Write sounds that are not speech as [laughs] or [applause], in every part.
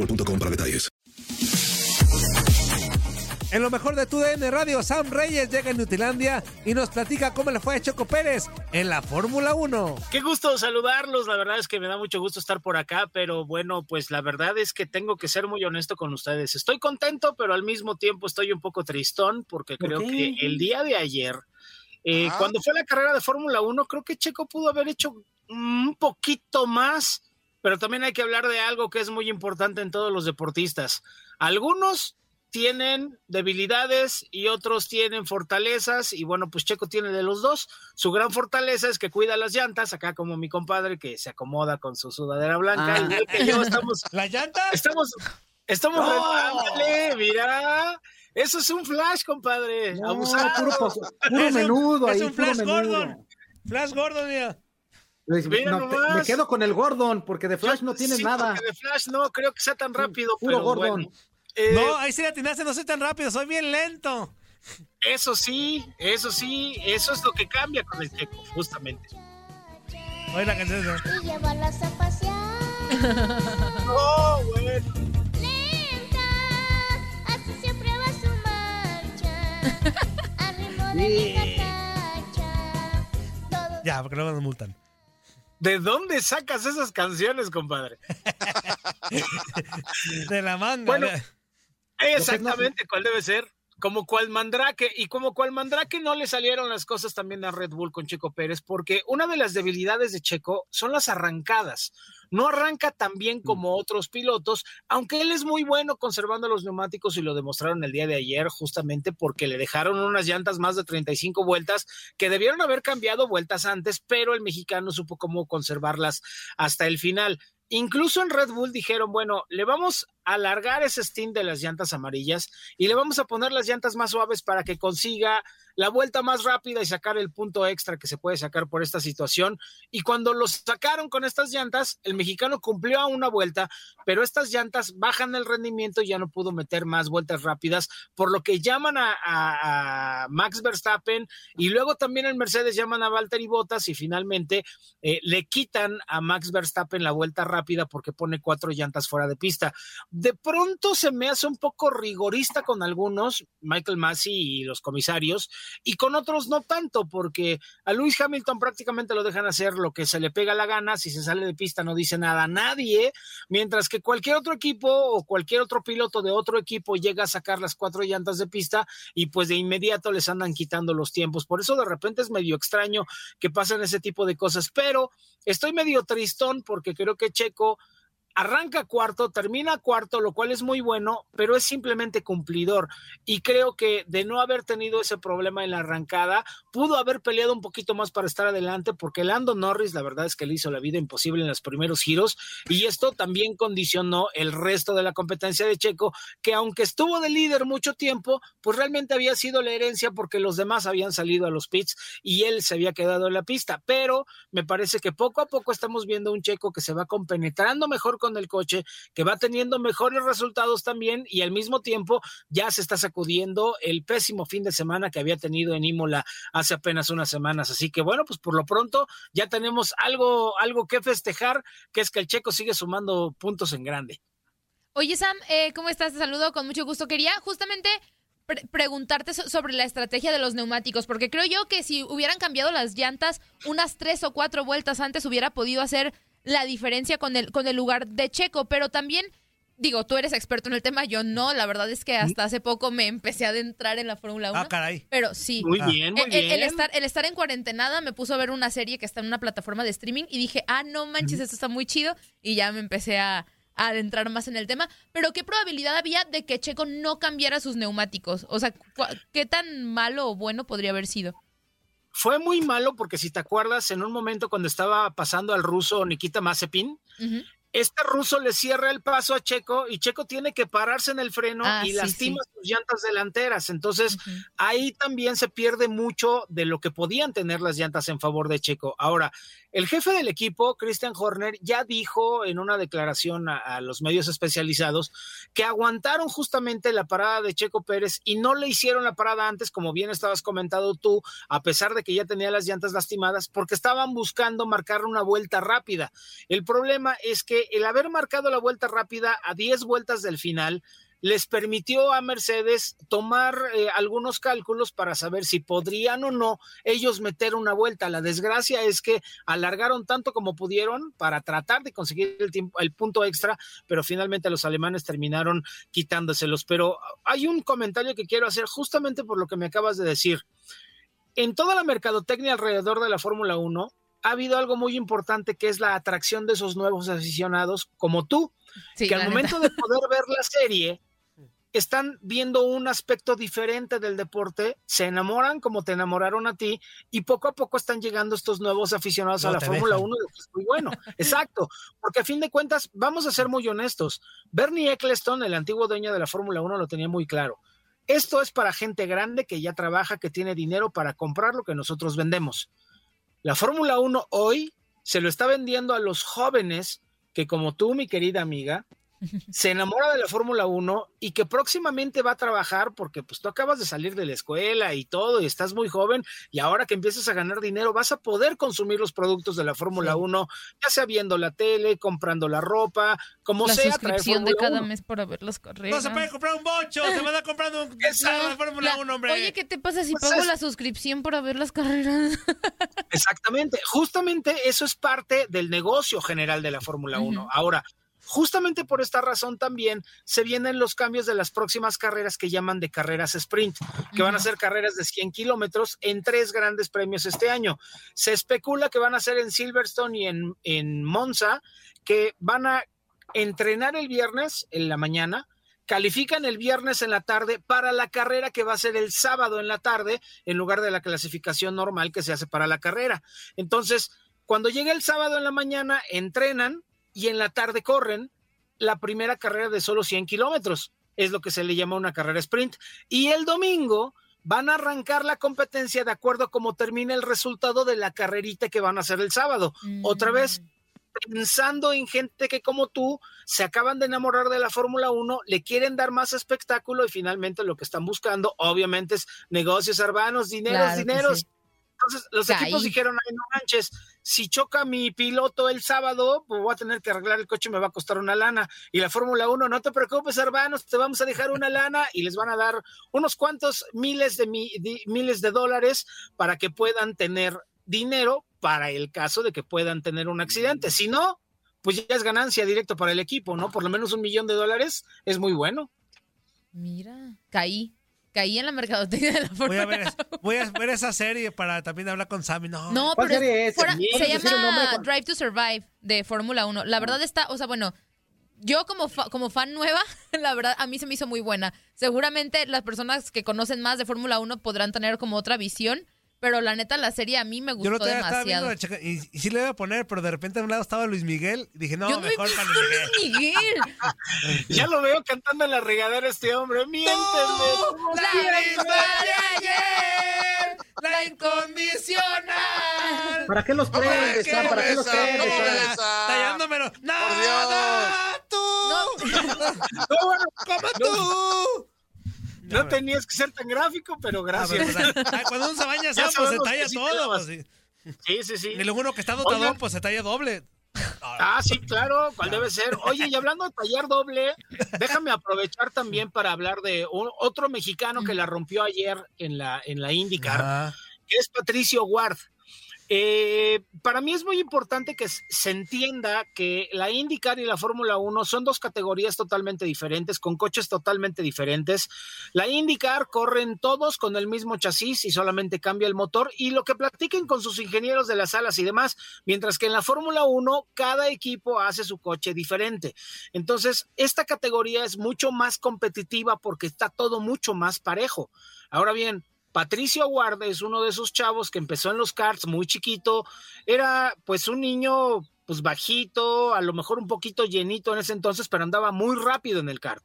boostmobile.com para detalles. En lo mejor de tu DN Radio, Sam Reyes llega a Nutilandia y nos platica cómo le fue a Choco Pérez en la Fórmula 1. Qué gusto saludarlos, la verdad es que me da mucho gusto estar por acá, pero bueno, pues la verdad es que tengo que ser muy honesto con ustedes. Estoy contento, pero al mismo tiempo estoy un poco tristón porque creo que el día de ayer, eh, cuando fue la carrera de Fórmula 1, creo que Checo pudo haber hecho un poquito más, pero también hay que hablar de algo que es muy importante en todos los deportistas. Algunos tienen debilidades y otros tienen fortalezas y bueno, pues Checo tiene de los dos. Su gran fortaleza es que cuida las llantas, acá como mi compadre que se acomoda con su sudadera blanca, Ah. igual que yo estamos [laughs] ¿La llanta? estamos estamos No. ándale, mira. Eso es un flash, compadre. No, Abusado. puro, pos- puro [laughs] Es un- menudo es ahí, un Flash menudo. Gordon. Flash Gordon, mira. Mira no, nomás. me quedo con el Gordon, porque de Flash no tienes Sí, nada. de Flash no creo que sea tan rápido, puro pero Gordon. bueno. Eh, No, ahí sí la atinaste, no soy tan rápido, soy bien lento. Eso sí, eso sí, eso es lo que cambia con el Checo, justamente. Oye la canción. y llevarlas a pasear. [laughs] Oh, bueno. Lenta, así siempre va su marcha. [laughs] Al ritmo de mi carcacha. Todo Ya, porque luego nos multan. ¿De dónde sacas esas canciones, compadre? [laughs] De la manga. Bueno. Exactamente, ¿cuál debe ser? Como cual Mandrake, y como cual Mandrake no le salieron las cosas también a Red Bull con Checo Pérez, porque una de las debilidades de Checo son las arrancadas. No arranca tan bien como otros pilotos, aunque él es muy bueno conservando los neumáticos y lo demostraron el día de ayer, justamente porque le dejaron unas llantas más de 35 vueltas que debieron haber cambiado vueltas antes, pero el mexicano supo cómo conservarlas hasta el final. Incluso en Red Bull dijeron, bueno, le vamos alargar ese stint de las llantas amarillas y le vamos a poner las llantas más suaves para que consiga la vuelta más rápida y sacar el punto extra que se puede sacar por esta situación. Y cuando los sacaron con estas llantas, el mexicano cumplió a una vuelta, pero estas llantas bajan el rendimiento y ya no pudo meter más vueltas rápidas, por lo que llaman a, Max Verstappen y luego también el Mercedes llaman a Valtteri Bottas y finalmente eh, le quitan a Max Verstappen la vuelta rápida porque pone cuatro llantas fuera de pista. De pronto se me hace un poco rigorista con algunos, Michael Massey y los comisarios, y con otros no tanto, porque a Lewis Hamilton prácticamente lo dejan hacer lo que se le pega la gana, si se sale de pista no dice nada a nadie, mientras que cualquier otro equipo o cualquier otro piloto de otro equipo llega a sacar las cuatro llantas de pista y pues de inmediato les andan quitando los tiempos. Por eso de repente es medio extraño que pasen ese tipo de cosas, pero estoy medio tristón porque creo que Checo arranca cuarto, termina cuarto, lo cual es muy bueno, pero es simplemente cumplidor. Y creo que de no haber tenido ese problema en la arrancada, pudo haber peleado un poquito más para estar adelante, porque Lando Norris, la verdad es que le hizo la vida imposible en los primeros giros, y esto también condicionó el resto de la competencia de Checo, que aunque estuvo de líder mucho tiempo, pues realmente había sido la herencia porque los demás habían salido a los pits y él se había quedado en la pista. Pero me parece que poco a poco estamos viendo un Checo que se va compenetrando mejor con el coche, que va teniendo mejores resultados también y al mismo tiempo ya se está sacudiendo el pésimo fin de semana que había tenido en Imola hace apenas unas semanas. Así que bueno, pues por lo pronto ya tenemos algo, algo que festejar, que es que el Checo sigue sumando puntos en grande. Oye, Sam, eh, ¿cómo estás? Te saludo con mucho gusto. Quería justamente pre- preguntarte so- sobre la estrategia de los neumáticos, porque creo yo que si hubieran cambiado las llantas unas tres o cuatro vueltas antes, hubiera podido hacer la diferencia con el, con el lugar de Checo, pero también. Digo, tú eres experto en el tema, yo no. La verdad es que hasta hace poco me empecé a adentrar en la Fórmula 1. Ah, caray. Pero sí. Muy Ah. bien, muy El, el- estar, el estar en cuarentenada me puso a ver una serie que está en una plataforma de streaming y dije, ah, no manches, esto está muy chido. Y ya me empecé a, a adentrar más en el tema. Pero ¿qué probabilidad había de que Checo no cambiara sus neumáticos? O sea, ¿qué tan malo o bueno podría haber sido? Fue muy malo porque si te acuerdas, en un momento cuando estaba pasando al ruso Nikita Mazepin, este ruso le cierra el paso a Checo y Checo tiene que pararse en el freno Ah, y sí, lastima sí. sus llantas delanteras. Entonces, ahí también se pierde mucho de lo que podían tener las llantas en favor de Checo. Ahora, el jefe del equipo, Christian Horner, ya dijo en una declaración a, los medios especializados que aguantaron justamente la parada de Checo Pérez y no le hicieron la parada antes, como bien estabas comentado tú, a pesar de que ya tenía las llantas lastimadas, porque estaban buscando marcar una vuelta rápida. El problema es que el haber marcado la vuelta rápida a 10 vueltas del final, les permitió a Mercedes tomar eh, algunos cálculos para saber si podrían o no ellos meter una vuelta. La desgracia es que alargaron tanto como pudieron para tratar de conseguir el, tiempo- el punto extra, pero finalmente los alemanes terminaron quitándoselos. Pero hay un comentario que quiero hacer justamente por lo que me acabas de decir. En toda la mercadotecnia alrededor de la Fórmula 1 ha habido algo muy importante que es la atracción de esos nuevos aficionados como tú, Sí, que al momento neta. de poder ver la serie están viendo un aspecto diferente del deporte, se enamoran como te enamoraron a ti y poco a poco están llegando estos nuevos aficionados No a la Fórmula dejan. 1, lo que es muy bueno. [laughs] Exacto, porque a fin de cuentas, vamos a ser muy honestos, Bernie Eccleston, el antiguo dueño de la Fórmula 1, lo tenía muy claro. Esto es para gente grande que ya trabaja, que tiene dinero para comprar lo que nosotros vendemos. La Fórmula 1 hoy se lo está vendiendo a los jóvenes que como tú, mi querida amiga, se enamora de la Fórmula 1 y que próximamente va a trabajar porque pues tú acabas de salir de la escuela y todo y estás muy joven y ahora que empiezas a ganar dinero vas a poder consumir los productos de la Fórmula 1, ya sea viendo la tele, comprando la ropa, como la sea, traer suscripción de cada 1. mes para ver las carreras. No se puede comprar un bocho, se van a comprar un [laughs] la Fórmula La- 1, hombre. Oye, ¿qué te pasa si Pues pago es- la suscripción para ver las carreras? [laughs] Exactamente, justamente eso es parte del negocio general de la Fórmula 1. Ujú. Ahora, justamente por esta razón también se vienen los cambios de las próximas carreras que llaman de carreras sprint, que van a ser carreras de 100 kilómetros en tres grandes premios este año. Se especula que van a ser en Silverstone y en, en Monza, que van a entrenar el viernes en la mañana, califican el viernes en la tarde para la carrera que va a ser el sábado en la tarde en lugar de la clasificación normal que se hace para la carrera. Entonces, cuando llega el sábado en la mañana, entrenan y en la tarde corren la primera carrera de solo 100 kilómetros. Es lo que se le llama una carrera sprint. Y el domingo van a arrancar la competencia de acuerdo a cómo termine el resultado de la carrerita que van a hacer el sábado. Otra vez, pensando en gente que como tú se acaban de enamorar de la Fórmula 1, le quieren dar más espectáculo y finalmente lo que están buscando obviamente es negocios urbanos, dineros, Claro dineros. sí. Entonces los Caí. equipos dijeron, ay no manches, si choca mi piloto el sábado, pues voy a tener que arreglar el coche y me va a costar una lana. Y la Fórmula 1, no te preocupes, hermanos, te vamos a dejar una lana y les van a dar unos cuantos miles de, mi- de- miles de dólares para que puedan tener dinero para el caso de que puedan tener un accidente. Si no, pues ya es ganancia directo para el equipo, ¿no? Por lo menos un millón de dólares es muy bueno. Mira, caí. Caí en la mercadotecnia de la Voy Fórmula a, ver, voy a ver esa serie para también hablar con Sammy. No, No, ¿Cuál pero serie es- es? fuera- ¿Puedes se llama Drive to Survive de Fórmula 1. La verdad está, o sea, bueno, yo como, fa- como fan nueva, [laughs] la verdad, a mí se me hizo muy buena. Seguramente las personas que conocen más de Fórmula 1 podrán tener como otra visión, pero la neta la serie a mí me Yo gustó lo estaba viendo demasiado. la checa- y, y sí le iba a poner, pero de repente a un lado estaba Luis Miguel y dije, no, Yo no he mejor visto para Luis Miguel. Miguel. [laughs] Ya lo veo cantando en la regadera este hombre. Miénteme. La misma de ayer, la incondicional. ¿Para qué los prendes, Sam? ¿Para qué los prendes? Tallándomelo. ¡No, no, [laughs] tú! No, bueno, ¡Como tú! No tenías que ser tan gráfico, pero Ah, pero, gracias. pues, [laughs] ah, cuando uno se baña, Ya pues se talla sí todo. Pues, sí. Sí, sí, sí. Y luego uno que está dotadón, Oigan. pues se talla doble. Ah, sí, claro, cuál debe ser. Oye, y hablando de tallar doble, déjame aprovechar también para hablar de un- otro mexicano que la rompió ayer en la, en la IndyCar, Ah, que es Patricio Ward. Eh, para mí es muy importante que se entienda que la IndyCar y la Fórmula 1 son dos categorías totalmente diferentes, con coches totalmente diferentes. La IndyCar corren todos con el mismo chasis y solamente cambia el motor y lo que platiquen con sus ingenieros de las alas y demás, mientras que en la Fórmula 1 cada equipo hace su coche diferente. Entonces, esta categoría es mucho más competitiva porque está todo mucho más parejo. Ahora bien, Patricio Ward es uno de esos chavos que empezó en los karts muy chiquito, era pues un niño pues bajito, a lo mejor un poquito llenito en ese entonces, pero andaba muy rápido en el kart.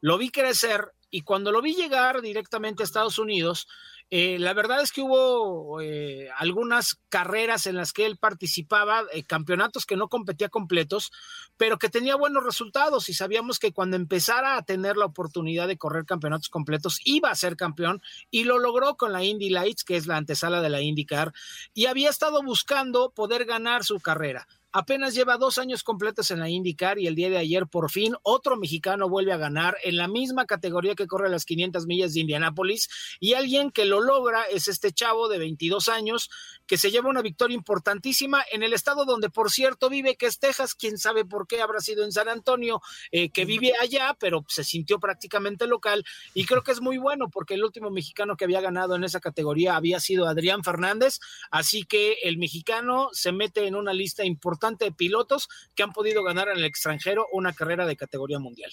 Lo vi crecer y cuando lo vi llegar directamente a Estados Unidos, eh, la verdad es que hubo eh, algunas carreras en las que él participaba, eh, campeonatos que no competía completos, pero que tenía buenos resultados y sabíamos que cuando empezara a tener la oportunidad de correr campeonatos completos iba a ser campeón y lo logró con la Indy Lights, que es la antesala de la IndyCar, y había estado buscando poder ganar su carrera. Apenas lleva dos años completos en la IndyCar y el día de ayer por fin otro mexicano vuelve a ganar en la misma categoría que corre las 500 millas de Indianápolis. Y alguien que lo logra es este chavo de 22 años que se lleva una victoria importantísima en el estado donde por cierto vive que es Texas, quién sabe por qué habrá sido en San Antonio, eh, que vive allá pero se sintió prácticamente local. Y creo que es muy bueno porque el último mexicano que había ganado en esa categoría había sido Adrián Fernández, así que el mexicano se mete en una lista importante de pilotos que han podido ganar en el extranjero una carrera de categoría mundial.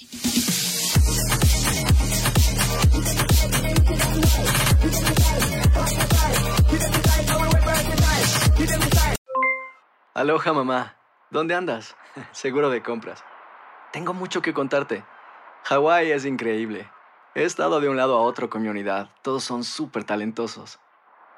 Aloha mamá, ¿dónde andas? [laughs] Seguro de compras. Tengo mucho que contarte. Hawái es increíble. He estado de un lado a otro con mi unidad. Todos son súper talentosos.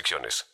restricciones.